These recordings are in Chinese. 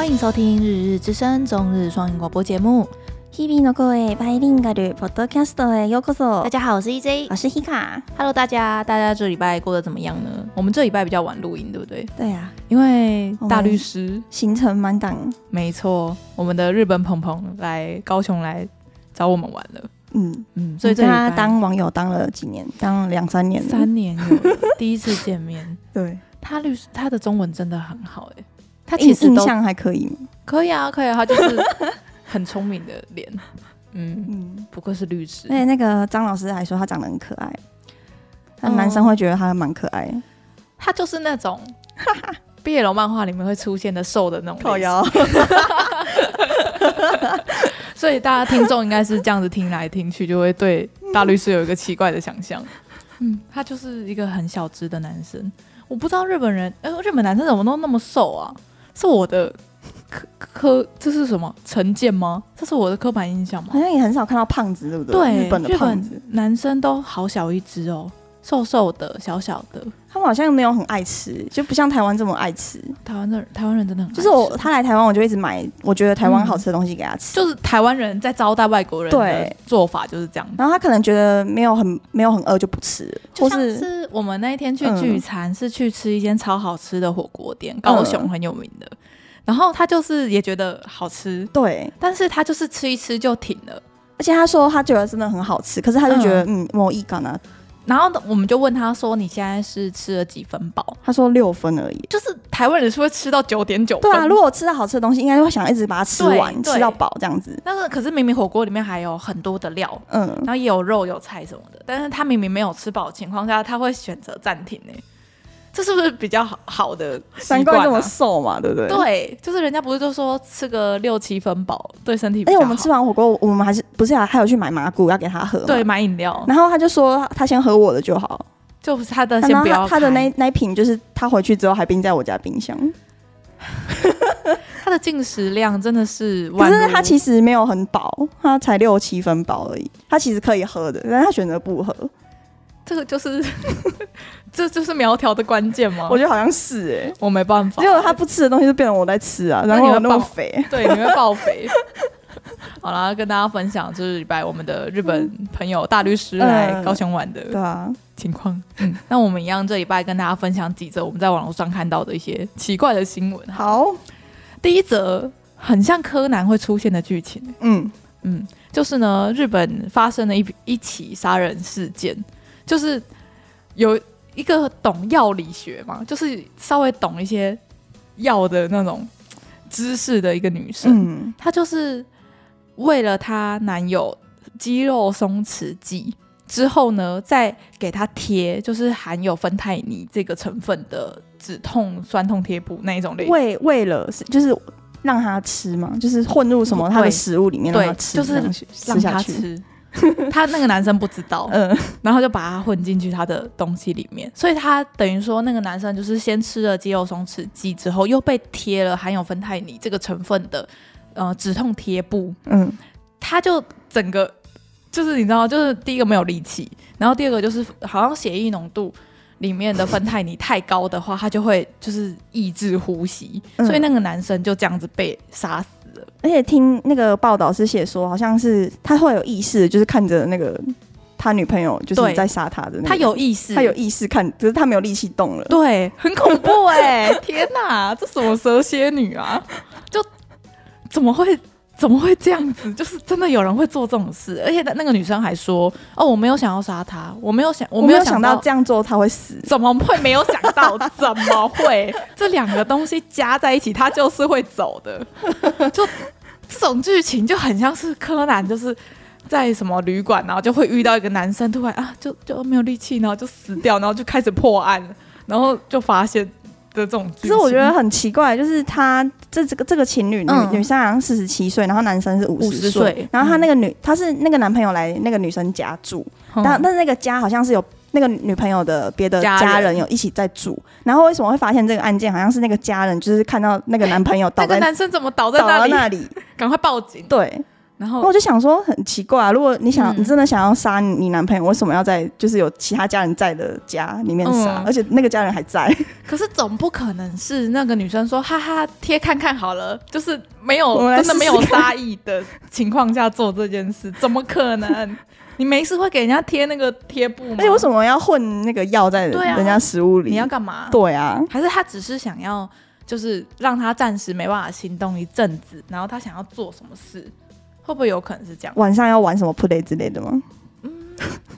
欢迎收听《日日之声》中日双语广播节目。日々の声バイリンガルポッドキャストへようこそ。大家好，我是 EJ，我是 Hika。Hello，大家，大家这礼拜过得怎么样呢？我们这礼拜比较晚录音，对不对？对呀、啊，因为大律师行程满档。没错，我们的日本朋朋来高雄来找我们玩了。嗯嗯，所以他当网友当了几年？当两三年了。三年有第一次见面。对，他律师他的中文真的很好哎。 他其实印象还可以吗？可以啊，可以啊，他就是很聪明的脸，嗯嗯，不愧是律师。那那个张老师还说他长得很可爱，那男生会觉得他蛮可爱。他就是那种毕业楼漫画里面会出现的瘦的那种靠腰，所以大家听众应该是这样子听来听去，就会对大律师有一个奇怪的想象。嗯，他就是一个很小只的男生，我不知道日本人，呃，日本男生怎么都那么瘦啊？是我的刻刻，这是什么成见吗？这是我的刻板印象吗？好像也很少看到胖子，对不对？对，日本的胖子男生都好小一只哦，瘦瘦的，小小的。他们好像没有很爱吃，就不像台湾这么爱吃。台湾的台湾人真的很。就是我他来台湾，我就一直买我觉得台湾好吃的东西给他吃。嗯、就是台湾人在招待外国人的做法就是这样。然后他可能觉得没有很没有很饿就不吃，或是，是我们那一天去聚餐、嗯、是去吃一间超好吃的火锅店，高雄很有名的。嗯、然后他就是也觉得好吃，对，但是他就是吃一吃就停了。而且他说他觉得真的很好吃，可是他就觉得嗯，我一干啊。然后我们就问他说：“你现在是吃了几分饱？”他说：“六分而已。”就是台湾人是会吃到九点九分。对啊，如果吃到好吃的东西，应该会想一直把它吃完，吃到饱这样子。但是可是明明火锅里面还有很多的料，嗯，然后也有肉有菜什么的，但是他明明没有吃饱的情况下，他会选择暂停呢。这是不是比较好好的？难怪这么瘦嘛，对不对？对，就是人家不是都说吃个六七分饱对身体比较好。而且我们吃完火锅，我们还是不是还还有去买麻古要给他喝？对，买饮料。然后他就说他先喝我的就好，就不是他的先不要。他的那那瓶就是他回去之后还冰在我家冰箱。他的进食量真的是，可是他其实没有很饱，他才六七分饱而已。他其实可以喝的，但是他选择不喝。这个就是，这就是苗条的关键吗？我觉得好像是哎、欸，我没办法。结果他不吃的东西就变成我在吃啊，然后你会爆肥，对，你会爆肥。好啦，跟大家分享就是礼拜我们的日本朋友大律师来高雄玩的对啊情况。嗯，那我们一样这礼拜跟大家分享几则我们在网络上看到的一些奇怪的新闻。好，第一则很像柯南会出现的剧情。嗯嗯，就是呢，日本发生了一一起杀人事件。就是有一个懂药理学嘛，就是稍微懂一些药的那种知识的一个女生，嗯、她就是为了她男友肌肉松弛剂之后呢，再给他贴就是含有芬太尼这个成分的止痛酸痛贴布那一种类。为为了就是让他吃嘛，就是混入什么他的食物里面让他吃，就是让他吃。他那个男生不知道，嗯，然后就把它混进去他的东西里面，所以他等于说那个男生就是先吃了肌肉松弛剂之后，又被贴了含有芬太尼这个成分的呃止痛贴布，嗯，他就整个就是你知道，就是第一个没有力气，然后第二个就是好像血液浓度里面的芬太尼太高的话，他就会就是抑制呼吸，所以那个男生就这样子被杀死。而且听那个报道是写说，好像是他会有意识，就是看着那个他女朋友就是在杀他的、那个。他有意识，他有意识看，只是他没有力气动了。对，很恐怖哎、欸！天哪，这什么蛇蝎女啊？就怎么会？怎么会这样子？就是真的有人会做这种事，而且那个女生还说：“哦，我没有想要杀他，我没有想，我没有想到这样做他会死，怎么会没有想到？怎么会？这两个东西加在一起，他就是会走的。就这种剧情就很像是柯南，就是在什么旅馆，然后就会遇到一个男生，突然啊，就就没有力气，然后就死掉，然后就开始破案，然后就发现。”的这种，其实我觉得很奇怪，就是他这这个这个情侣，女女生好像四十七岁，然后男生是五十岁，然后他那个女，他是那个男朋友来那个女生家住，但但是那个家好像是有那个女朋友的别的家人。有一起在住，然后为什么会发现这个案件，好像是那个家人就是看到那个男朋友倒在，那个男生怎么倒在那里？赶快报警。对，然后我就想说很奇怪啊，如果你想、嗯、你真的想要杀你男朋友，为什么要在就是有其他家人在的家里面杀？嗯、而且那个家人还在。可是总不可能是那个女生说哈哈贴看看好了，就是没有真的没有杀意的情况下做这件事，怎么可能？你没事会给人家贴那个贴布吗？而且为什么要混那个药在人家食物里？你要干嘛？对啊，还是他只是想要就是让他暂时没办法行动一阵子，然后他想要做什么事？会不会有可能是这样？晚上要玩什么 play 之类的吗？嗯，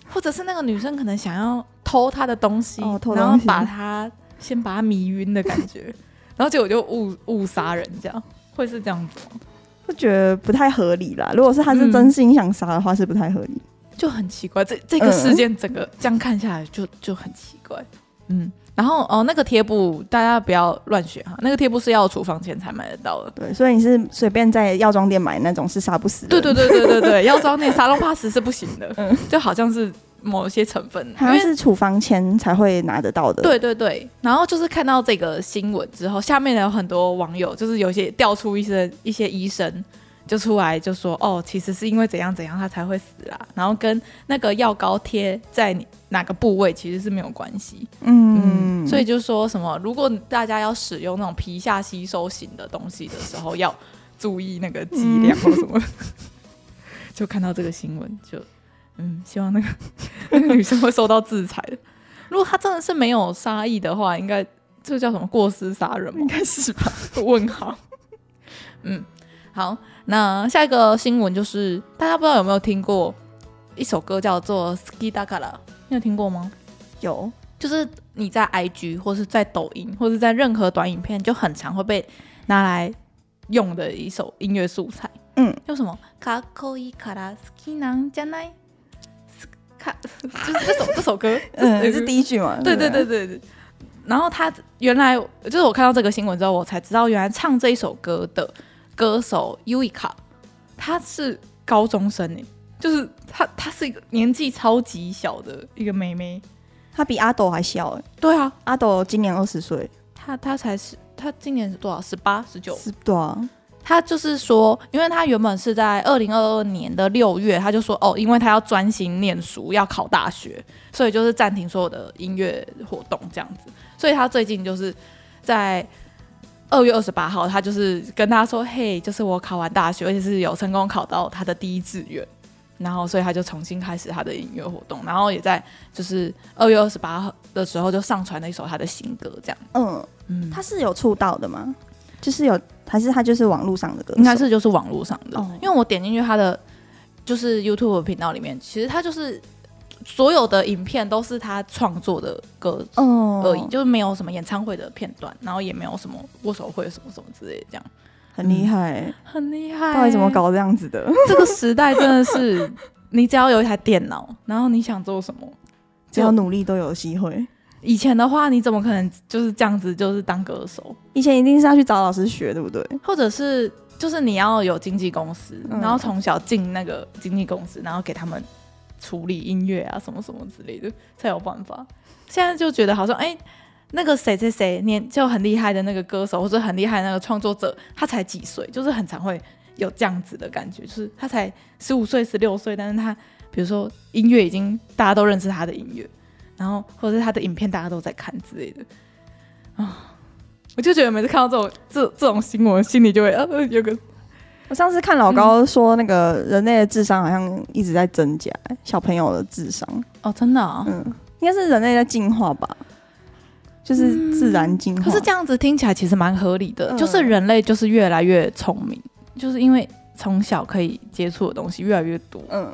或者是那个女生可能想要偷他的东西，哦、偷东西然后把他先把他迷晕的感觉，然后结果就误误杀人，这样会是这样子吗？我觉得不太合理啦。如果是他是真心想杀的话，是不太合理，就很奇怪。这这个事件整个这样看下来就就很奇怪，嗯。然后哦，那个贴布大家不要乱选哈，那个贴布是要处方签才买得到的。对，所以你是随便在药妆店买那种是杀不死的。对对对对对对，药妆店沙龙 pass 是不行的，嗯，就好像是某些成分，好像是处方签才会拿得到的。对对对，然后就是看到这个新闻之后，下面有很多网友就是有些调出一些一些医生。就出来就说哦，其实是因为怎样怎样他才会死啦，然后跟那个药膏贴在你哪个部位其实是没有关系，嗯，嗯，所以就说什么如果大家要使用那种皮下吸收型的东西的时候，要注意那个剂量或什么，嗯、就看到这个新闻就嗯，希望那个那个女生会受到制裁的。如果她真的是没有杀意的话，应该这叫什么过失杀人吗？应该是吧？问号，嗯。好，那下一个新闻就是大家不知道有没有听过一首歌叫做《Ski Dakara》，你有听过吗？有，就是你在 IG 或是在抖音或是在任何短影片就很常会被拿来用的一首音乐素材。嗯，叫什么？かっこいいから好きなんじゃない？卡，就是这首这首歌，嗯，是第一句嘛？对对对对对。然后他原来就是我看到这个新闻之后，我才知道原来唱这一首歌的。 歌手 Yuika，她是高中生诶，就是她，她是一个年纪超级小的一个妹妹，她比阿斗还小诶。对啊，阿斗今年二十岁，她她才是，她今年是多少？十八、十九？是多少？她就是说，因为她原本是在二零二二年的六月，她就说哦，因为她要专心念书，要考大学，所以就是暂停所有的音乐活动这样子。所以她最近就是在。二月二十八号，他就是跟他说：“嘿，就是我考完大学，而且是有成功考到他的第一志愿，然后所以他就重新开始他的音乐活动，然后也在就是二月二十八号的时候就上传了一首他的新歌，这样。嗯嗯，他是有出道的吗？就是有，还是他就是网络上的歌？应该是就是网络上的，因为我点进去他的就是 YouTube 频道里面，其实他就是。”所有的影片都是他创作的歌而已，oh. 就是没有什么演唱会的片段，然后也没有什么握手会什么什么之类的，这样很厉害，嗯、很厉害。到底怎么搞这样子的？这个时代真的是，你只要有一台电脑，然后你想做什么，只要努力都有机会。以前的话，你怎么可能就是这样子，就是当歌手？以前一定是要去找老师学，对不对？或者是就是你要有经纪公司，然后从小进那个经纪公司，然后给他们。处理音乐啊，什么什么之类的才有办法。现在就觉得好像，哎、那个谁谁谁年就很厉害的那个歌手，或者很厉害那个创作者，他才几岁，就是很常会有这样子的感觉，就是他才十五岁、十六岁，但是他比如说音乐已经大家都认识他的音乐，然后或者是他的影片大家都在看之类的啊，我就觉得每次看到这种这这种新闻，心里就会呃有个。我上次看老高说，那个人类的智商好像一直在增加，小朋友的智商哦，真的啊，嗯，应该是人类在进化吧，就是自然进化。可是这样子听起来其实蛮合理的，就是人类就是越来越聪明，就是因为从小可以接触的东西越来越多，嗯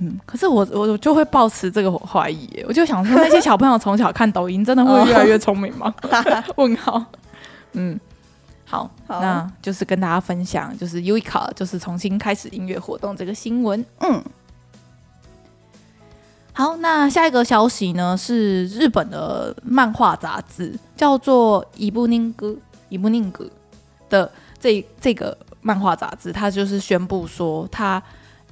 嗯。可是我我就会抱持这个怀疑，我就想说，那些小朋友从小看抖音，真的会越来越聪明吗？问号，嗯。好，好，那就是跟大家分享，就是 Yuika 就是重新开始音乐活动这个新闻。嗯，好，那下一个消息呢是日本的漫画杂志叫做《伊布宁格》《伊布宁格》的这这个漫画杂志，它就是宣布说，它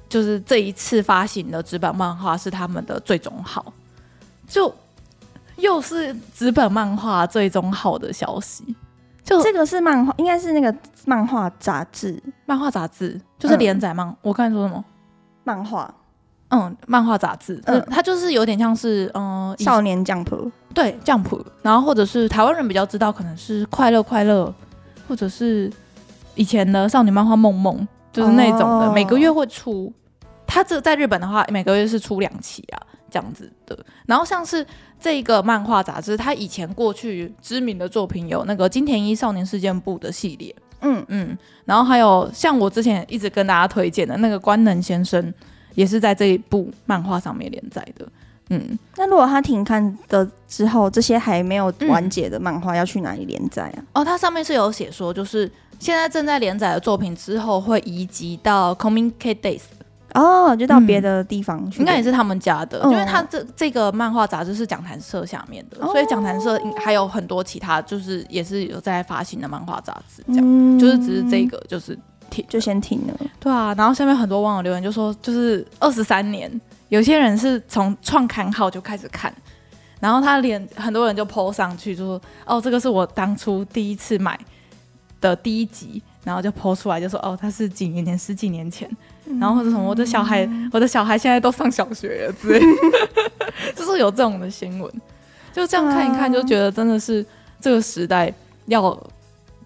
就是这一次发行的纸本漫画是他们的最终号，就又是纸本漫画最终号的消息。就这个是漫画，应该是那个漫画杂志，漫画杂志就是连载漫。嗯、我刚才说什么？漫画，嗯，漫画杂志，嗯，它就是有点像是，嗯、呃，少年 Jump，对 Jump，然后或者是台湾人比较知道，可能是快乐快乐，或者是以前的少女漫画梦梦，就是那种的，哦、每个月会出。它这在日本的话，每个月是出两期啊，这样子的。然后像是。这一个漫画杂志，它以前过去知名的作品有那个金田一少年事件簿的系列，嗯嗯，然后还有像我之前一直跟大家推荐的那个关能先生，也是在这一部漫画上面连载的，嗯。那如果他停刊的之后，这些还没有完结的漫画要去哪里连载啊？哦，它上面是有写说，就是现在正在连载的作品之后会移籍到 Comic Days。哦，就到别的地方去，应该也是他们家的，因为他这这个漫画杂志是讲谈社下面的，所以讲谈社还有很多其他，就是也是有在发行的漫画杂志，这样，就是只是这个就是停，就先停了。对啊，然后下面很多网友留言就说，就是二十三年，有些人是从创刊号就开始看，然后他连很多人就 po 上去，就说哦，这个是我当初第一次买的第一集，然后就 po 出来就说哦，他是几年前，十几年前。然后或者什么，我的小孩，我的小孩现在都上小学了之类，就是有这种的新闻，就这样看一看，就觉得真的是这个时代要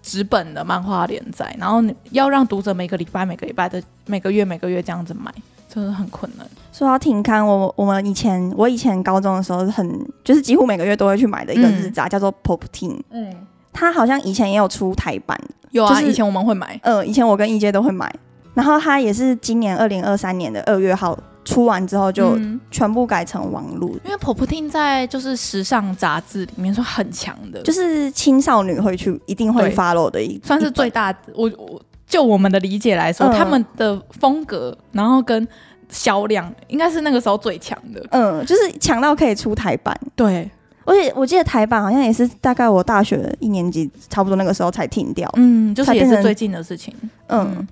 纸本的漫画连载，然后要让读者每个礼拜、每个礼拜的、每个月、每个月这样子买，真的很困难。说到停刊，我我们以前我以前高中的时候很就是几乎每个月都会去买的一个日杂，嗯、叫做 Pop Teen。嗯，它好像以前也有出台版，有啊，就是、以前我们会买，呃，以前我跟一阶都会买。然后它也是今年二零二三年的二月号出完之后，就全部改成网络。因为 Pop-Teen 在就是时尚杂志里面是很强的，就是青少女会去一定会 follow 的一算是最大。我我就我们的理解来说，嗯、他们的风格，然后跟销量应该是那个时候最强的。嗯，就是强到可以出台版。对，而且我记得台版好像也是大概我大学一年级差不多那个时候才停掉。嗯，就是也是最近的事情。嗯。嗯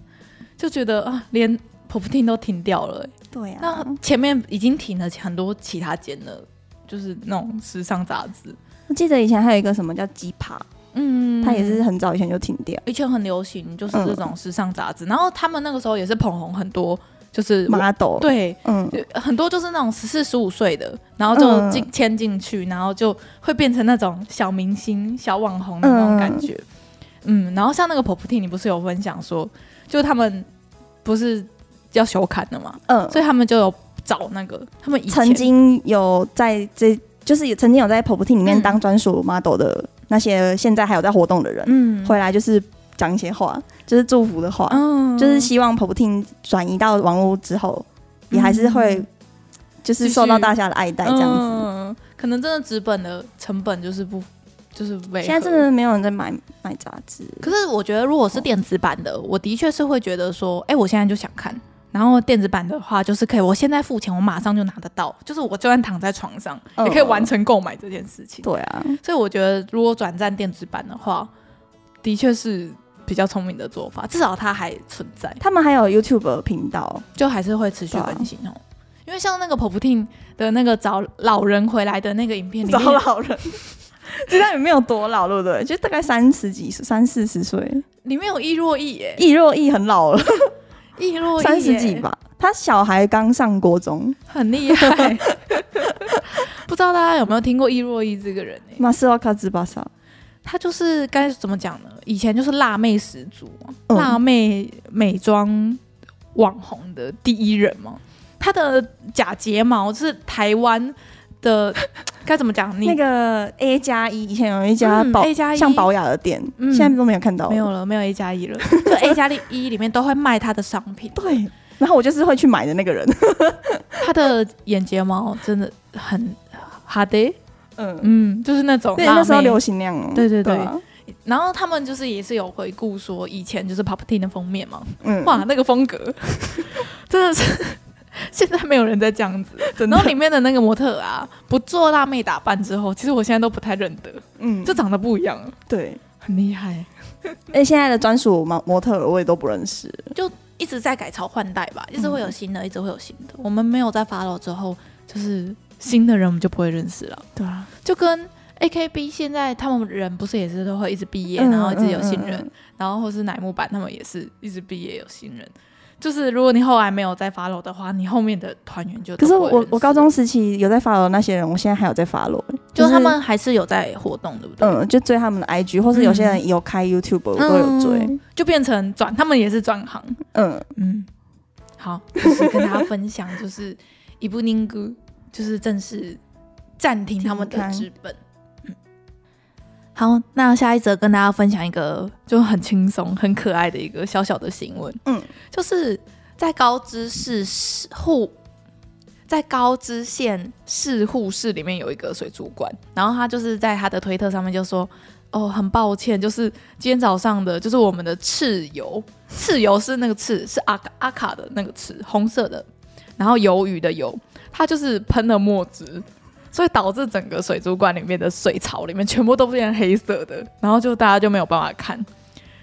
就觉得啊，连 Pop-Teen 都停掉了，欸，对啊，那前面已经停了很多其他间了，就是那种时尚杂志。我记得以前还有一个什么叫鸡扒，嗯，它也是很早以前就停掉，以前很流行，就是这种时尚杂志。嗯、然后他们那个时候也是捧红很多，就是 model，对，嗯，很多就是那种十四十五岁的，然后就进签进去，然后就会变成那种小明星、小网红的那种感觉，嗯，嗯，然后像那个 Pop-Teen，你不是有分享说？就他们不是要休刊的嘛，嗯，所以他们就有找那个他们曾经有在这，就是也曾经有在 Pop-Teen 里面当专属 model 的那些，现在还有在活动的人，嗯，回来就是讲一些话，就是祝福的话，嗯，就是希望 Pop-Teen 转移到网络之后，也还是会就是受到大家的爱戴这样子，嗯，可能真的纸本的成本就是不。就是现在真的没有人在买买杂志，可是我觉得如果是电子版的，哦、我的确是会觉得说，哎、欸，我现在就想看。然后电子版的话，就是可以，我现在付钱，我马上就拿得到，就是我就算躺在床上，哦、也可以完成购买这件事情。对啊，所以我觉得如果转战电子版的话，的确是比较聪明的做法，至少它还存在。他们还有 YouTube 频道，就还是会持续更新哦。啊、因为像那个 Pop-Teen 的那个找老人回来的那个影片里面，找老人。其实他也没有多老，对不对？就大概三十几岁，三四十岁。里面有易若毅耶，易若毅很老了，易若毅三十几吧。他小孩刚上国中，很厉害。不知道大家有没有听过易若毅这个人？马斯瓦卡兹巴萨，他就是该怎么讲呢？以前就是辣妹十足，嗯、辣妹美妆网红的第一人嘛。她的假睫毛是台湾的。该怎么讲？你那个 A 加一以前有一家宝、嗯、A 加一像宝雅的店，嗯、现在都没有看到，没有了，没有 A 加一了。就 A 加一里面都会卖她的商品，对。然后我就是会去买的那个人。他的眼睫毛真的很哈的，嗯。嗯，就是那种对那时候流行那样。对对对。然后他们就是也是有回顾说，以前就是 Pop-Teen 的封面嘛，嗯，哇，那个风格。真的是。现在没有人在这样子，然后里面的那个模特啊，不做辣妹打扮之后，其实我现在都不太认得，嗯，就长得不一样，对，很厉害。哎，现在的专属模模特我也都不认识，就一直在改朝换代吧，一直会有新的，一直会有新的。我们没有在 follow 之后，就是新的人我们就不会认识了，对啊，就跟 AKB 现在他们人不是也是都会一直毕业，嗯、然后一直有新人，嗯嗯、然后或是乃木坂他们也是一直毕业有新人。就是如果你后来没有再 follow 的话，你后面的团员就可是我我高中时期有在 follow 那些人，我现在还有在 follow，就是他们还是有在活动，对不对？嗯，就追他们的 IG，或是有些人有开 YouTube，我都有追，嗯、就变成转，他们也是转行。嗯。嗯，好，就是跟大家分享，就是伊布宁哥，就是正式暂停他们的资本。好，那下一则跟大家分享一个就很轻松、很可爱的一个小小的新闻。嗯，就是在高知市户，在高知县市户市里面有一个水族馆，然后他就是在他的推特上面就说：“哦，很抱歉，就是今天早上的，就是我们的赤油，赤油是那个赤，是阿阿卡的那个赤，红色的，然后鱿鱼的鱿，它就是喷了墨汁。”所以导致整个水族馆里面的水槽里面全部都变成黑色的，然后就大家就没有办法看，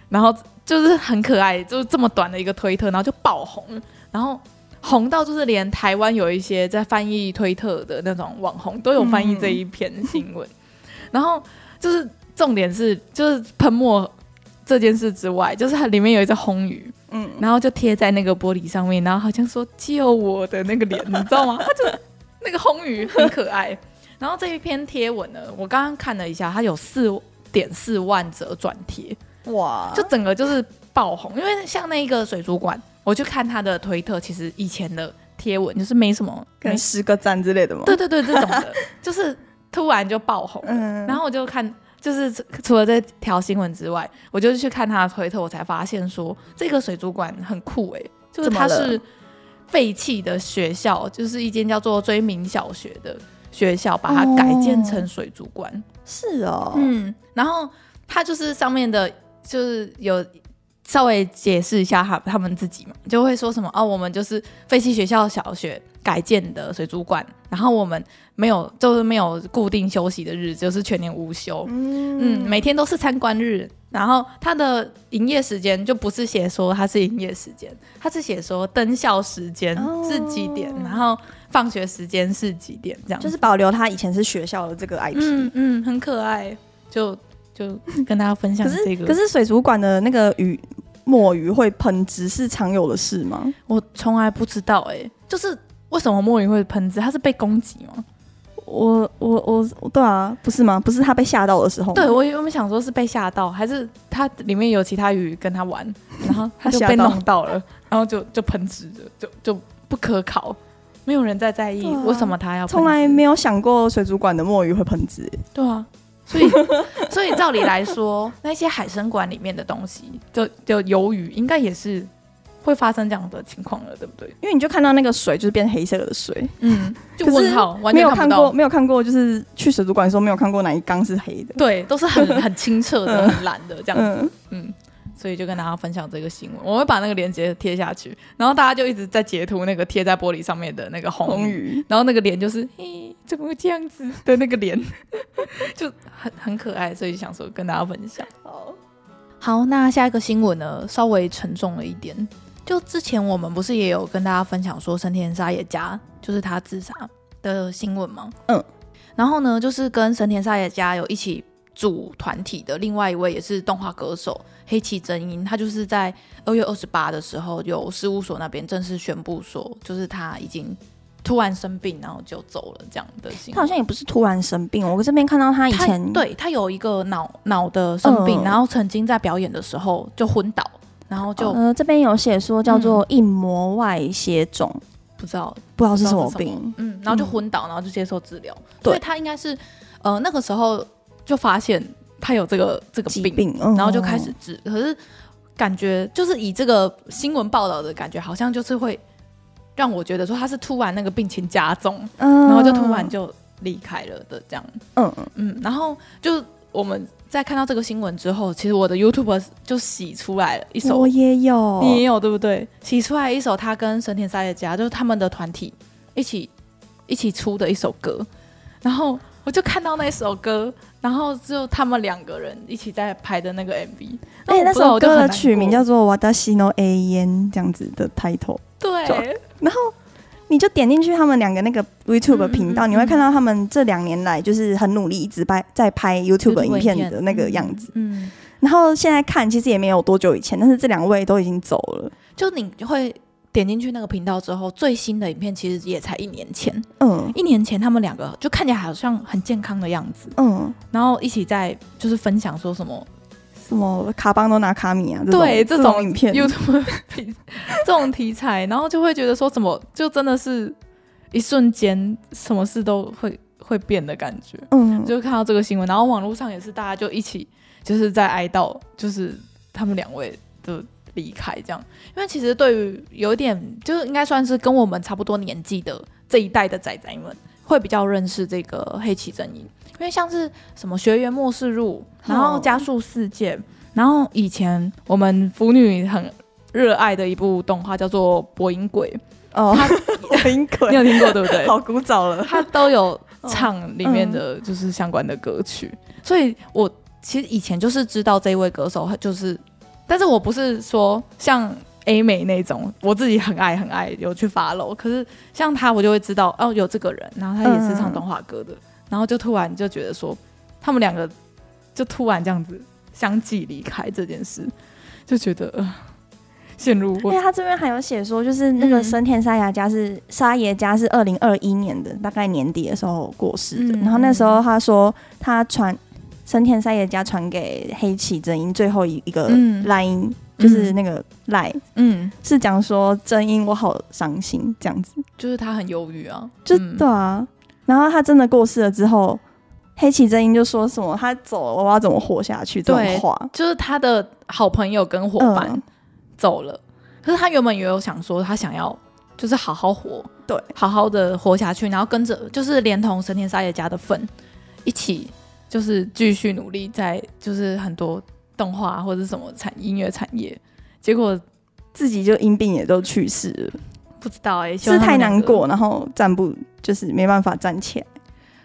然后就是很可爱，就是这么短的一个推特，然后就爆红，然后红到就是连台湾有一些在翻译推特的那种网红都有翻译这一篇新闻，嗯、然后就是重点是就是喷墨这件事之外，就是它里面有一只红鱼，嗯，然后就贴在那个玻璃上面，然后好像说救我的那个脸，你知道吗？他就。那个红鱼很可爱，然后这一篇贴文呢，我刚刚看了一下，它有四点四万则转贴，哇，就整个就是爆红。因为像那个水族馆，我去看他的推特，其实以前的贴文就是没什么，可能十个赞之类的嘛？对对对，这种的，就是突然就爆红。嗯，然后我就看，就是除了这条新闻之外，我就去看他的推特，我才发现说这个水族馆很酷哎、欸，就是它是。废弃的学校就是一间叫做追名小学的学校，把它改建成水族馆。哦。是哦，嗯，然后它就是上面的，就是有稍微解释一下他他们自己嘛，就会说什么哦，我们就是废弃学校小学改建的水族馆，然后我们没有就是没有固定休息的日子，就是全年无休，嗯，嗯，每天都是参观日。然后它的营业时间就不是写说它是营业时间，它是写说登校时间是几点，哦、然后放学时间是几点，这样就是保留它以前是学校的这个 IP，嗯，嗯，很可爱，就就跟大家分享这个。可是，可是水族馆的那个鱼墨鱼会喷汁是常有的事吗？我从来不知道哎、欸，就是为什么墨鱼会喷汁？它是被攻击吗？我我我对啊，不是吗？不是他被吓到的时候。对，我我们想说是被吓到，还是它里面有其他鱼跟它玩，然后它就被弄到了，然后就就喷汁了，就就不可考，没有人在在意为什么他要。从来没有想过水族馆的墨鱼会喷汁。对啊，所以 所以照理来说，那些海参馆里面的东西，就就鱿鱼应该也是。会发生这样的情况了，对不对？因为你就看到那个水就是变黑色的水，嗯，就问号，没有看过，没有看过，就是去水族馆的时候没有看过哪一缸是黑的，对，都是很 很清澈的、很蓝的这样子，嗯，嗯，所以就跟大家分享这个新闻，我会把那个链接贴下去，然后大家就一直在截图那个贴在玻璃上面的那个红鱼，红鱼然后那个脸就是，嘿，怎么会这样子的那个脸，就很很可爱，所以想说跟大家分享。好，好，那下一个新闻呢，稍微沉重了一点。就之前我们不是也有跟大家分享说神田沙也加就是他自杀的新闻吗？嗯，然后呢，就是跟神田沙也加有一起组团体的另外一位也是动画歌手黑崎真音，他就是在二月二十八的时候，有事务所那边正式宣布说，就是他已经突然生病，然后就走了这样的。他好像也不是突然生病，我这边看到他以前他对他有一个脑脑的生病，嗯、然后曾经在表演的时候就昏倒。然后就呃，这边有写说叫做硬膜外血肿，嗯，不知道不知道是什么。病，嗯，然后就昏倒，然后就接受治疗。对，所以他应该是呃那个时候就发现他有这个这个病，病然后就开始治。哦，可是感觉就是以这个新闻报道的感觉，好像就是会让我觉得说他是突然那个病情加重，嗯，然后就突然就离开了的这样。嗯。嗯，然后就我们。在看到这个新闻之后，其实我的 YouTube 就洗出来了一首，我也有，你也有对不对？洗出来一首他跟神田沙也加，就是他们的团体一起一起出的一首歌，然后我就看到那首歌，然后就他们两个人一起在拍的那个 MV，而且那首歌的曲名叫做《私の永远》这样子的 title，对，然后你就点进去他们两个那个 YouTube 频道，嗯嗯嗯，你会看到他们这两年来就是很努力，一直拍在拍 YouTube 影片的那个样子。嗯，嗯，然后现在看其实也没有多久以前，但是这两位都已经走了。就你会点进去那个频道之后，最新的影片其实也才一年前。嗯，一年前他们两个就看起来好像很健康的样子。嗯，然后一起在就是分享说什么。什么卡邦都拿卡米啊？对，这种，影片，YouTube 这种题材，然后就会觉得说，怎么就真的是一瞬间，什么事都会会变的感觉。嗯，就看到这个新闻，然后网络上也是大家就一起就是在哀悼，就是他们两位的离开，这样。因为其实对于有一点，就是应该算是跟我们差不多年纪的这一代的仔仔们，会比较认识这个黑崎真音。因为像是什么学员末世入，然后加速世界，然后以前我们腐女很热爱的一部动画叫做《播音鬼》哦，播音 鬼。你有听过对不对？好古早了，他都有唱里面的就是相关的歌曲，哦嗯、所以我其实以前就是知道这一位歌手，就是，但是我不是说像 A 美那种，我自己很爱很爱有去 follow，可是像他我就会知道哦有这个人，然后他也是唱动画歌的。嗯然后就突然就觉得说，他们两个就突然这样子相继离开这件事，就觉得呃陷入。因为他这边还有写说，就是那个生田沙耶加是沙耶加是二零二一年的大概年底的时候过世的。嗯、然后那时候他说他传生田沙耶加传给黑崎真音最后一一个 line，、嗯、就是那个 line，嗯，是讲说真英我好伤心这样子，就是他很忧郁啊，就、嗯、对啊。然后他真的过世了之后，黑崎真英就说什么：“他走了，我要怎么活下去？”这种话。就是他的好朋友跟伙伴走了。嗯、可是他原本也有想说，他想要就是好好活，对，好好的活下去，然后跟着就是连同神田沙也加的份一起，就是继续努力在就是很多动画或者什么产音乐产业。结果自己就因病也都去世了。不知道哎、欸，是太难过，然后站不就是没办法站起来。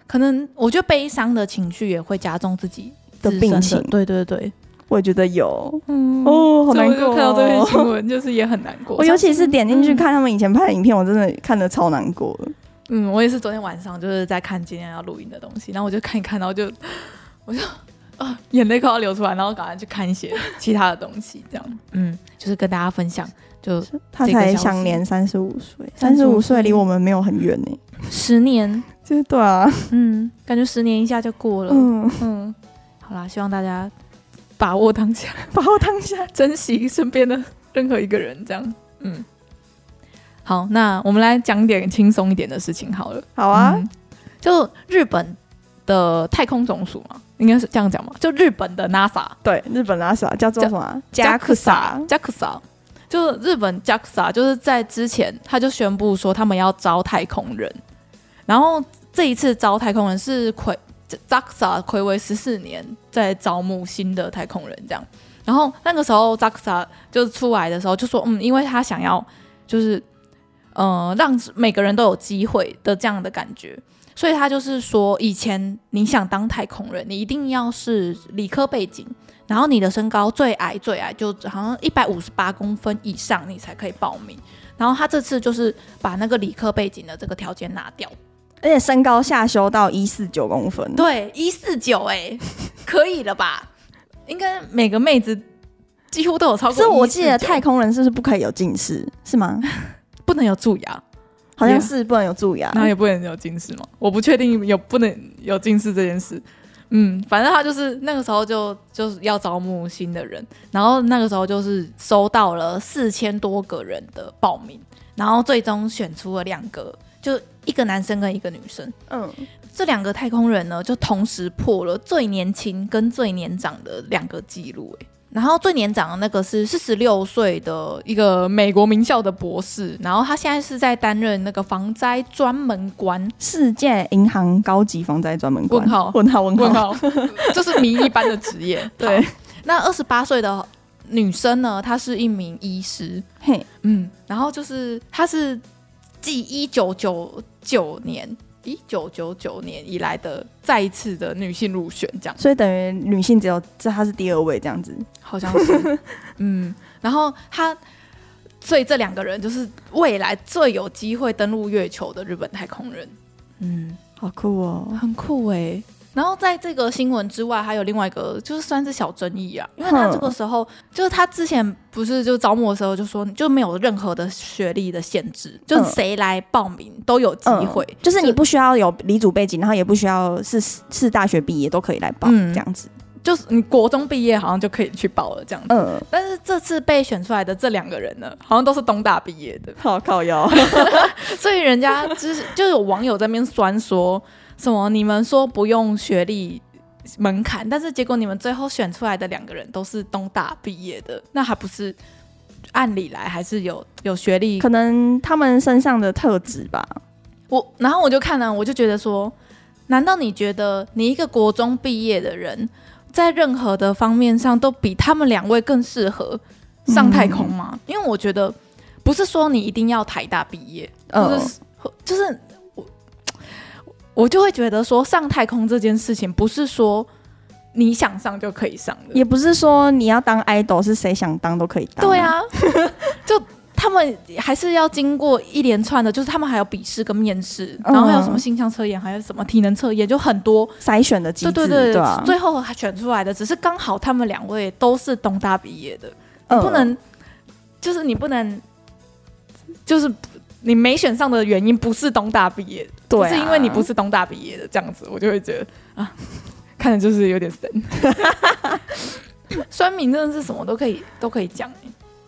可能我觉得悲伤的情绪也会加重自己的病情。对对对，我也觉得有。嗯哦，好难过。看到这篇新闻，就是也很难过。我尤其是点进去看他们以前拍的影片，我真的看得超难过。嗯，我也是昨天晚上就是在看今天要录音的东西，然后我就看一看，然后就我就啊，眼泪快要流出来，然后赶快去看一些其他的东西，这样。嗯，就是跟大家分享。就他才享年三十五岁，三十五岁离我们没有很远呢，十年，就是对啊，嗯，感觉十年一下就过了，嗯嗯，好啦，希望大家把握当下，把握当下，珍惜身边的任何一个人，这样，嗯，好，那我们来讲点轻松一点的事情好了，好啊，嗯、就日本的太空总署嘛，应该是这样讲嘛，就日本的 NASA，对，日本 NASA 叫做什么？JAXA，JAXA。就日本 JAXA 就是在之前他就宣布说他们要招太空人，然后这一次招太空人是魁 JAXA 睽违十四年在招募新的太空人这样，然后那个时候 JAXA 就出来的时候就说嗯，因为他想要就是呃让每个人都有机会的这样的感觉，所以他就是说以前你想当太空人，你一定要是理科背景。然后你的身高最矮最矮就好像一百五十八公分以上，你才可以报名。然后他这次就是把那个理科背景的这个条件拿掉，而且身高下修到一四九公分。对，一四九哎，可以了吧？应该每个妹子几乎都有超过。是我记得太空人是不是不可以有近视？是吗？不能有蛀牙，好像是不能有蛀牙，那也不能有近视吗？我不确定有不能有近视这件事。嗯，反正他就是那个时候就就是要招募新的人，然后那个时候就是收到了四千多个人的报名，然后最终选出了两个，就一个男生跟一个女生。嗯，这两个太空人呢，就同时破了最年轻跟最年长的两个记录，欸。然后最年长的那个是四十六岁的一个美国名校的博士，然后他现在是在担任那个防灾专门官，世界银行高级防灾专门官。问号问号问号，这是谜一般的职业。对，那二十八岁的女生呢？她是一名医师。嘿，嗯，然后就是她是继一九九九年。一九九九年以来的再一次的女性入选，这样，所以等于女性只有这，她是第二位这样子，好像是，嗯，然后她所以这两个人就是未来最有机会登陆月球的日本太空人。嗯，好酷哦，很酷哎、欸。然后在这个新闻之外，还有另外一个，就是算是小争议啊，因为他这个时候就是他之前不是就招募的时候就说就没有任何的学历的限制，就是谁来报名都有机会、嗯，就是你不需要有理组背景，然后也不需要是是大学毕业都可以来报、嗯、这样子，就是你国中毕业好像就可以去报了这样子。嗯，但是这次被选出来的这两个人呢，好像都是东大毕业的，好靠腰，所以人家就是就有网友在那边酸说。什么？你们说不用学历门槛，但是结果你们最后选出来的两个人都是东大毕业的，那还不是按理来还是有有学历？可能他们身上的特质吧。我然后我就看了，我就觉得说，难道你觉得你一个国中毕业的人，在任何的方面上都比他们两位更适合上太空吗？嗯、因为我觉得不是说你一定要台大毕业，或者是、哦、就是。我就会觉得说，上太空这件事情不是说你想上就可以上的，也不是说你要当 idol 是谁想当都可以当。对啊，就他们还是要经过一连串的，就是他们还有笔试跟面试，然后还有什么形象测验，还有什么体能测验，就很多筛选的机制。对对对，最后还选出来的只是刚好他们两位都是东大毕业的，你不能，就是你不能，就是。你没选上的原因不是东大毕业的，对、啊，是因为你不是东大毕业的，这样子我就会觉得啊，看着就是有点神。酸民真的是什么都可以都可以讲，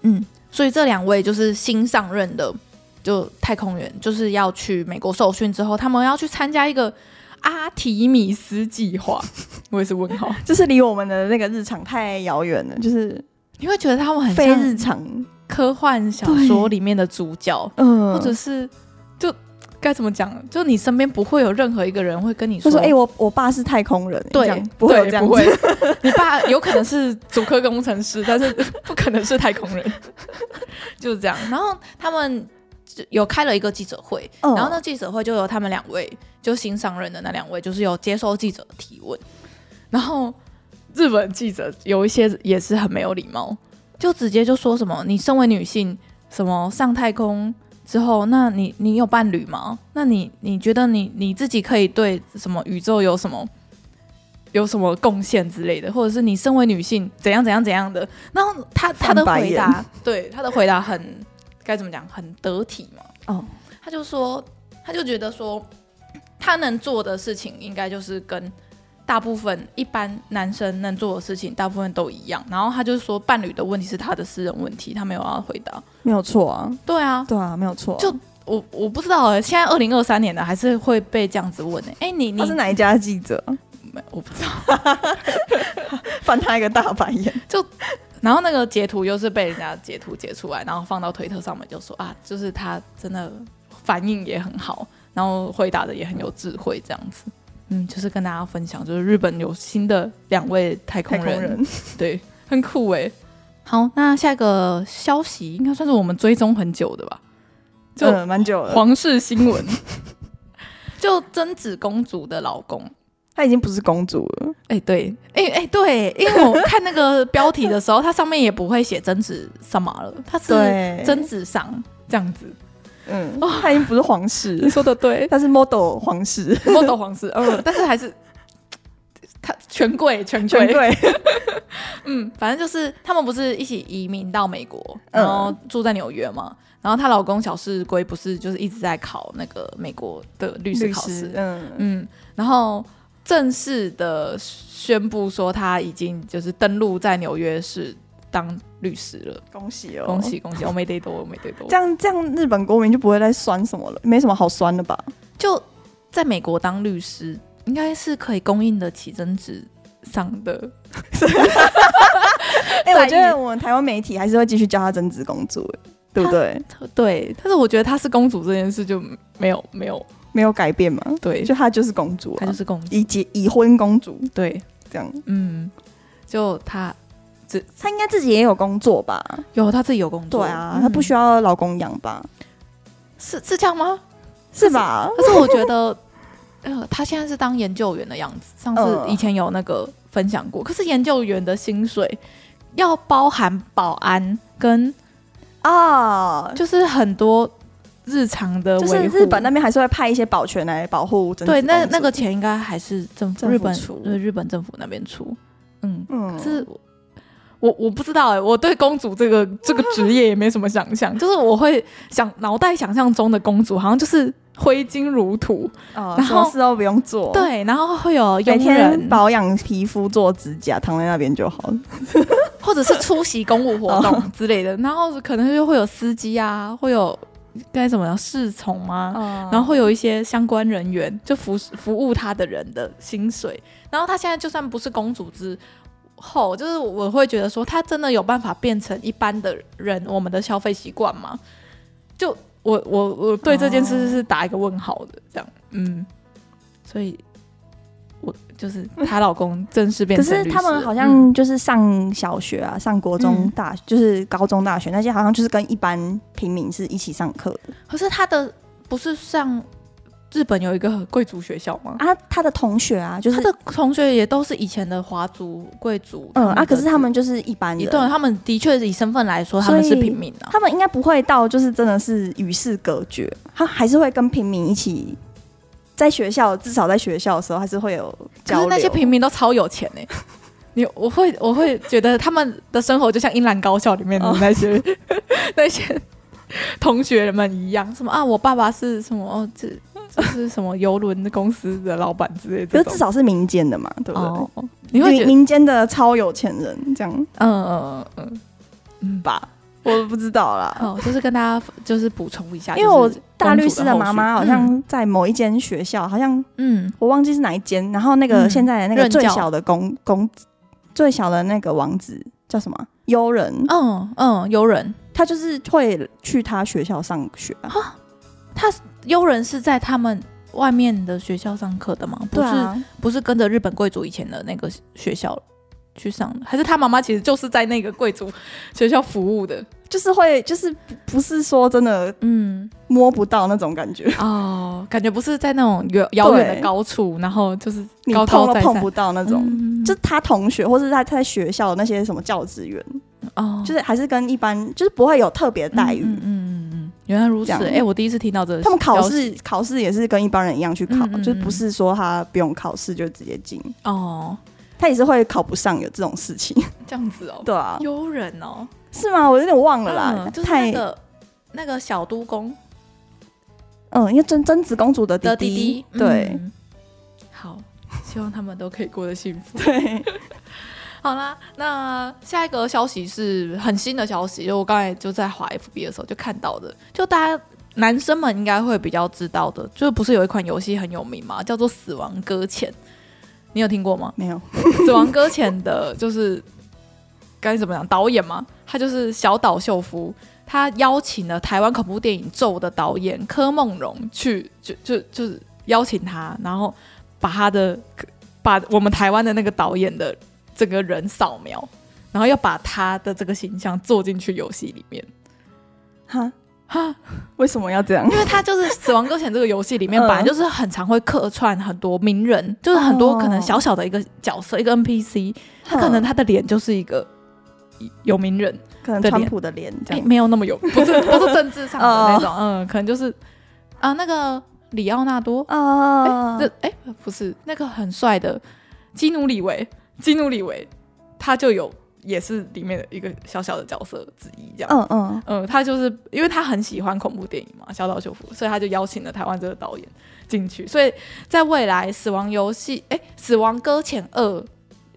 嗯，所以这两位就是新上任的就太空员，就是要去美国受训之后，他们要去参加一个阿提米斯计划。我也是问号，就是离我们的那个日常太遥远了，就是你会觉得他们很非日常。科幻小说里面的主角，嗯，或者是就该怎么讲？就你身边不会有任何一个人会跟你说：“说哎、欸，我我爸是太空人。”对，不会这样，不会。你爸有可能是主科工程师，但是不可能是太空人。就是这样。然后他们有开了一个记者会，嗯、然后那记者会就由他们两位，就新上任的那两位，就是有接受记者的提问。然后日本记者有一些也是很没有礼貌。就直接就说什么，你身为女性，什么上太空之后，那你你有伴侣吗？那你你觉得你你自己可以对什么宇宙有什么有什么贡献之类的，或者是你身为女性怎样怎样怎样的？然后他他的回答，对他的回答很该怎么讲，很得体嘛。哦，他就说，他就觉得说，他能做的事情应该就是跟。大部分一般男生能做的事情，大部分都一样。然后他就是说，伴侣的问题是他的私人问题，他没有要回答。没有错啊，对啊，对啊，没有错啊。就我我不知道哎，现在二零二三年的还是会被这样子问哎，哎，你你是哪一家记者？没，我不知道。翻他一个大白眼。就然后那个截图又是被人家截图截出来，然后放到推特上面，就说啊，就是他真的反应也很好，然后回答的也很有智慧，这样子。嗯，就是跟大家分享，就是日本有新的两位太空人，空 人对，很酷哎。好，那下一个消息应该算是我们追踪很久的吧？就蛮、嗯、久了。皇室新闻，就贞子公主的老公，他已经不是公主了。哎、欸，对，哎、欸、哎、欸，对，因为我看那个标题的时候，它上面也不会写贞子什么了，它是贞子上这样子。嗯，哦，他已经不是皇室，你说的对，他是 model 皇室，model 皇室，嗯，但是还是他权贵，权贵，嗯，反正就是他们不是一起移民到美国，然后住在纽约嘛，然后她老公小室圭不是就是一直在考那个美国的律师考试，嗯。嗯，然后正式的宣布说他已经就是登陆在纽约市。当律师了，恭喜哦！恭喜恭喜！我没得多，我没得多。这样这样，日本国民就不会再酸什么了，没什么好酸的吧？就在美国当律师，应该是可以供应得起增值上的。哎、欸，我觉得我们台湾媒体还是会继续叫她增值公主，对不对？对，但是我觉得她是公主这件事就没有没有没有改变嘛？对，就她就是公主，她就是公主，已结已婚公主。对，这样，嗯，就她。她应该自己也有工作吧？有，他自己有工作。对啊，她、嗯、不需要老公养吧？是是这样吗？是吧？可是我觉得，呃，他现在是当研究员的样子。上次以前有那个分享过。呃、可是研究员的薪水要包含保安跟啊，就是很多日常的，就是日本那边还是会派一些保全来保护。对，那那个钱应该还是政府日本出，对日本政府那边出。嗯嗯，是我我不知道哎、欸，我对公主这个这个职业也没什么想象，就是我会想脑袋想象中的公主好像就是。挥金如土，哦，然后什么事都不用做，对，然后会有每天保养皮肤、做指甲，躺在那边就好了，或者是出席公务活动之类的，然后可能就会有司机啊，会有该怎么样侍从吗？嗯、然后会有一些相关人员就服服务他的人的薪水，然后他现在就算不是公主之后，就是我会觉得说，他真的有办法变成一般的人，我们的消费习惯吗？就。我我我对这件事是打一个问号的，这样，嗯，所以，我就是她老公正式变成。可是他们好像就是上小学啊，上国中、大就是高中、大学那些，好像就是跟一般平民是一起上课的。可是他的不是上。日本有一个贵族学校吗？啊，他的同学啊，就是他的同学也都是以前的华族贵族。嗯啊，可是他们就是一般人，对，他们的确以身份来说，他们是平民啊。他们应该不会到就是真的是与世隔绝，他还是会跟平民一起在学校，至少在学校的时候还是会有交流。可是那些平民都超有钱呢、欸，你我会我会觉得他们的生活就像英兰高校里面的那些、哦、那些同学们一样，什么啊，我爸爸是什么哦这。就是什么游轮的公司的老板之类的，就至少是民间的嘛，对不对？哦、你会民间的超有钱人这样，嗯嗯嗯嗯吧，我不知道啦。哦，就是跟大家就是补充一下，因为我大律师的妈妈好像在某一间学校，好像嗯，我忘记是哪一间。然后那个现在的那个最小的公公最小的那个王子叫什么？悠人。嗯嗯，悠人，他就是会去他学校上学啊，他。悠人是在他们外面的学校上课的吗？不是，啊、不是跟着日本贵族以前的那个学校去上的，还是他妈妈其实就是在那个贵族学校服务的？就是会，就是不是说真的，嗯，摸不到那种感觉。哦，感觉不是在那种遥遥远的高处，然后就是高高在在。你碰都碰不到那种，嗯、就是他同学或者他他在学校的那些什么教职员哦，就是还是跟一般，就是不会有特别待遇，嗯。嗯原来如此，哎、欸，我第一次听到这个。他们考试考试也是跟一般人一样去考，嗯嗯嗯，就不是说他不用考试就直接进哦。他也是会考不上，有这种事情。这样子哦，对啊，悠人哦，是吗？我有点忘了啦。嗯、就是那个那个小都公，嗯，因为真真子公主的弟弟，对、嗯。好，希望他们都可以过得幸福。对。好啦，那下一个消息是很新的消息，就我刚才就在滑 FB 的时候就看到的，就大家男生们应该会比较知道的，就不是有一款游戏很有名嘛，叫做《死亡搁浅》，你有听过吗？没有，《死亡搁浅》的就是该怎么讲导演吗？他就是小岛秀夫，他邀请了台湾恐怖电影《咒》的导演柯梦荣去，就就就是邀请他，然后把他的把我们台湾的那个导演的。整个人扫描，然后要把他的这个形象做进去游戏里面。哈？哈，为什么要这样？因为他就是《死亡搁浅》这个游戏里面，本来就是很常会客串很多名人，就是很多可能小小的一个角色，一个 NPC，他可能他的脸就是一个有名人，可能川普的脸，哎，没有那么有，不是不是政治上的那种，嗯，可能就是啊，那个里奥纳多。啊，这哎不是那个很帅的基努里维。基努里维，他就有也是里面的一个小小的角色之一，这样。嗯嗯嗯，他就是因为他很喜欢恐怖电影嘛，小岛秀夫，所以他就邀请了台湾这个导演进去。所以在未来《死亡游戏》哎，《死亡搁浅二》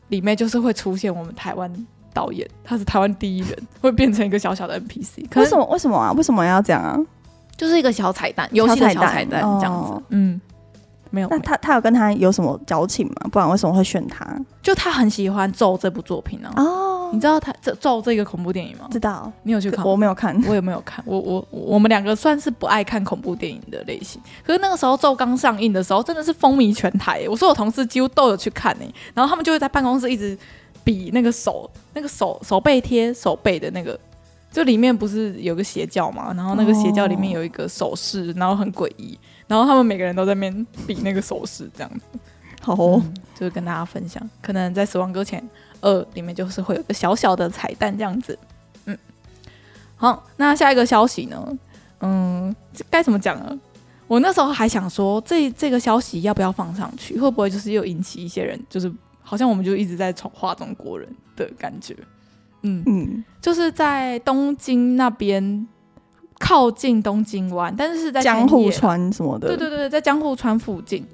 里面就是会出现我们台湾导演，他是台湾第一人，会变成一个小小的 NPC。为什么？为什么啊？为什么要这样啊？就是一个小彩蛋，游戏的小彩蛋这样子。哦、嗯。没有，那他他有跟他有什么交情吗？不然为什么会选他？就他很喜欢《咒》这部作品呢、啊。哦，你知道他这《咒》这个恐怖电影吗？知道，你有去看？我没有看，我也没有看。我我我们两个算是不爱看恐怖电影的类型。可是那个时候《咒》刚上映的时候，真的是风靡全台。我说我同事几乎都有去看呢，然后他们就会在办公室一直比那个手那个手手背贴手背的那个，就里面不是有个邪教嘛？然后那个邪教里面有一个手势，然后很诡异。然后他们每个人都在那边比那个手势，这样子，好、哦嗯，就是跟大家分享，可能在《死亡搁浅二》里面就是会有个小小的彩蛋这样子，嗯，好，那下一个消息呢？嗯，该怎么讲呢？我那时候还想说，这这个消息要不要放上去？会不会就是又引起一些人，就是好像我们就一直在丑化中国人的感觉？嗯嗯，就是在东京那边靠近东京湾，但是是在江户川什么的。对对对，在江户川附近，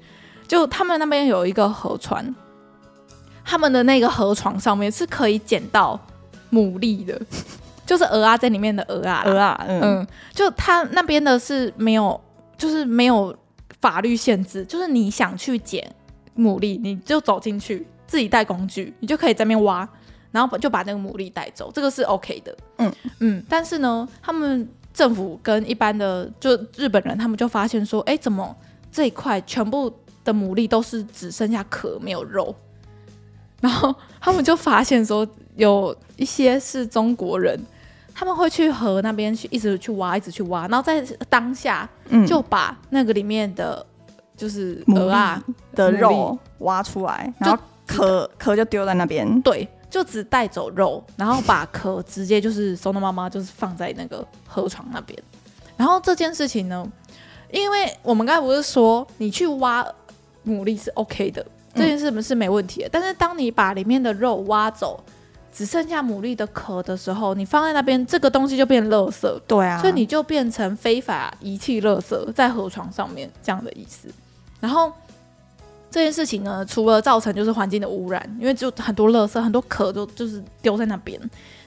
就他们那边有一个河川，他们的那个河床上面是可以捡到牡蛎的，就是鹅啊在里面的鹅啊鹅啊，嗯，嗯，就他那边的是没有。就是没有法律限制，就是你想去捡牡蛎，你就走进去，自己带工具，你就可以在那边挖，然后就把那个牡蛎带走，这个是 OK 的。嗯嗯，但是呢，他们政府跟一般的就日本人，他们就发现说，哎，怎么这一块全部的牡蛎都是只剩下壳没有肉？然后他们就发现说，有一些是中国人。他们会去河那边去，一直去挖，一直去挖，然后在当下就把那个里面的，就是鹅啊的肉挖出来，然后壳壳就丢在那边。对，就只带走肉，然后把壳直接就是松的妈妈就是放在那个河床那边。然后这件事情呢，因为我们刚才不是说你去挖牡蛎是 OK 的，这件事是没问题的，但是当你把里面的肉挖走。只剩下牡蛎的壳的时候，你放在那边，这个东西就变垃圾。对啊，所以你就变成非法遗弃垃圾在河床上面这样的意思。然后这件事情呢，除了造成就是环境的污染，因为就很多垃圾、很多壳都就是丢在那边。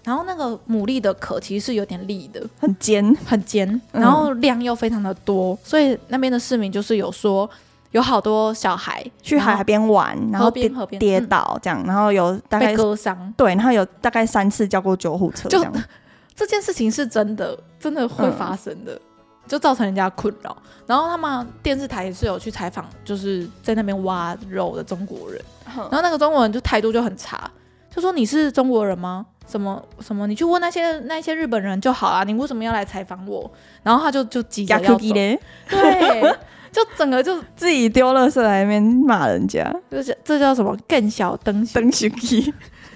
然后那个牡蛎的壳其实是有点利的，很尖，很尖，然后量又非常的多，嗯、所以那边的市民就是有说。有好多小孩去海边玩，然后跌跌倒这样，然后有大概割伤，对，然后有大概三次叫过救护车这样。这件事情是真的，真的会发生的，就造成人家困扰。然后他们电视台也是有去采访，就是在那边挖肉的中国人，然后那个中国人就态度就很差，就说你是中国人吗？什么什么？你去问那些那些日本人就好啊，你为什么要来采访我？然后他就就急着要走，对。就整个就 自己丢垃圾来那边骂人家，这叫这叫什么？更小灯灯熊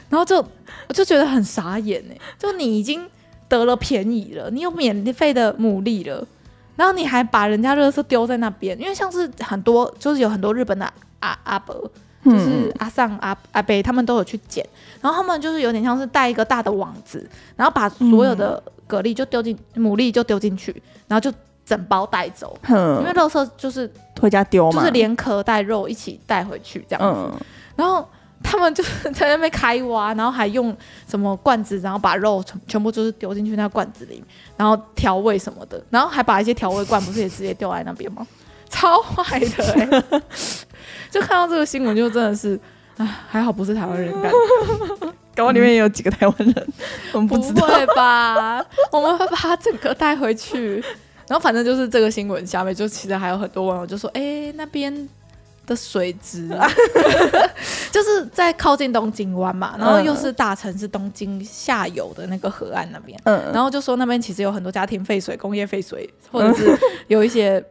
然后就我就觉得很傻眼哎。就你已经得了便宜了，你有免费的牡蛎了，然后你还把人家垃圾丢在那边，因为像是很多就是有很多日本的阿阿伯，就是阿上阿阿伯，他们都有去捡，然后他们就是有点像是带一个大的网子，然后把所有的蛤蜊就丢进牡蛎就丢进去，然后就。整包带走，因为肉色就是回家丢嘛，就是连壳带肉一起带回去这样子。嗯、然后他们就是在那边开挖，然后还用什么罐子，然后把肉全全部就是丢进去那罐子里，然后调味什么的，然后还把一些调味罐不是也直接丢在那边吗？超坏的哎、欸！就看到这个新闻，就真的是，啊，还好不是台湾人干的，搞里面也有几个台湾人，嗯、我们不知道不会吧？我们会把它整个带回去。然后反正就是这个新闻下面，就其实还有很多网友就说：“哎、欸，那边的水质，就是在靠近东京湾嘛，然后又是大城市东京下游的那个河岸那边，嗯，然后就说那边其实有很多家庭废水、工业废水，或者是 有一些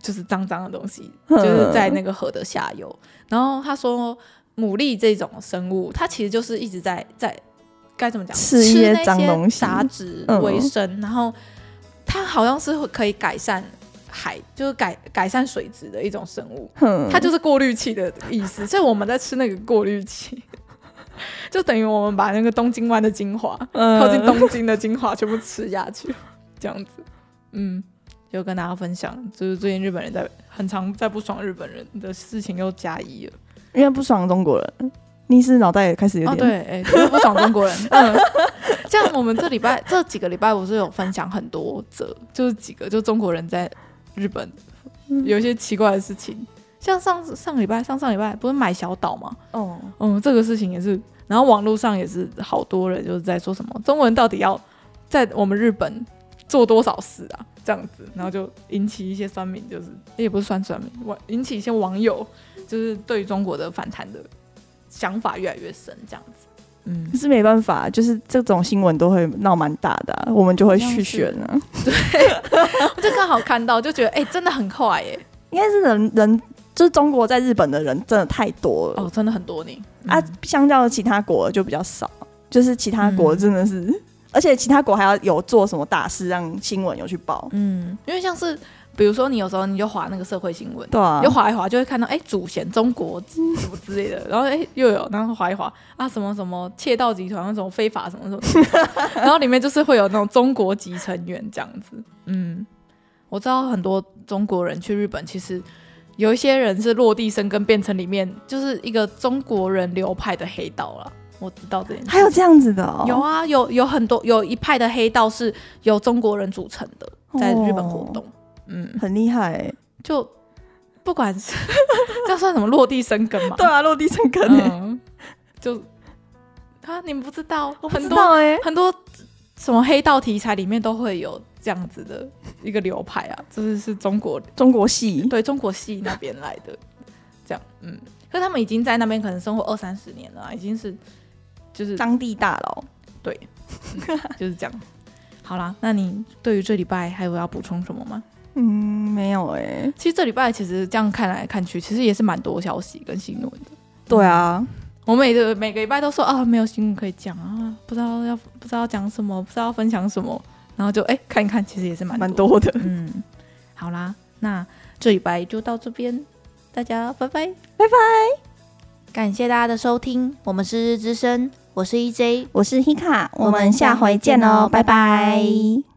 就是脏脏的东西，就是在那个河的下游。然后他说，牡蛎这种生物，它其实就是一直在在该怎么讲，吃一些脏东西、杂质为生，然后。”它好像是可以改善海，就是改改善水质的一种生物。嗯、它就是过滤器的意思。所以我们在吃那个过滤器，就等于我们把那个东京湾的精华，嗯、靠近东京的精华全部吃下去，这样子。嗯，就跟大家分享，就是最近日本人在很常在不爽日本人的事情又加一了，因为不爽中国人。你是脑袋也开始有点、哦、对，哎、欸，不爽中国人。嗯，像我们这礼拜这几个礼拜，我是有分享很多则，就是几个就中国人在日本有一些奇怪的事情，嗯、像上上礼拜上上礼拜不是买小岛吗？哦，嗯，这个事情也是，然后网络上也是好多人就是在说什么中国人到底要在我们日本做多少事啊？这样子，然后就引起一些酸民，就是也不是算酸民，网引起一些网友就是对于中国的反弹的。想法越来越深，这样子，嗯，可是没办法，就是这种新闻都会闹蛮大的、啊，我们就会去选啊。对，我就刚好看到，就觉得哎、欸，真的很快耶。应该是人人，就是中国在日本的人真的太多了，哦，真的很多呢。嗯、啊，相较其他国就比较少，就是其他国真的是而且其他国还要有做什么大事让新闻有去报。嗯，因为像是比如说你有时候你就划那个社会新闻，对啊，就划一划就会看到哎主嫌中国什么之类的，然后哎又有然后划一划啊什么什么窃盗集团那种非法什么什么，然后里面就是会有那种中国籍成员这样子。嗯，我知道很多中国人去日本，其实有一些人是落地生根变成里面就是一个中国人流派的黑道了。我知道这件事，还有这样子的哦？有啊，有有很多有一派的黑道是由中国人组成的，在日本活动，哦、嗯，很厉害、欸。就不管是 这算什么落地生根嘛？对啊，落地生根、欸嗯、就啊，你们不知道，我不知道哎、欸，很多什么黑道题材里面都会有这样子的一个流派啊，就是是中国中国戏，对中国戏那边来的，这样，嗯，可是他们已经在那边可能生活二三十年了、啊，已经是。就是当地大佬，对、嗯，就是这样。好啦，那你对于这礼拜还有要补充什么吗？嗯，没有哎、欸。其实这礼拜其实这样看来看去，其实也是蛮多消息跟新闻的。对啊，嗯、我每个每个礼拜都说啊，没有新闻可以讲啊，不知道要不知道讲什么，不知道分享什么，然后就哎、欸、看一看，其实也是蛮多，多的。嗯，好啦，那这礼拜就到这边，大家拜拜，拜拜，感谢大家的收听，我们是日日之声。我是 EJ，我是 Hika，我们下回见哦，拜拜。拜拜。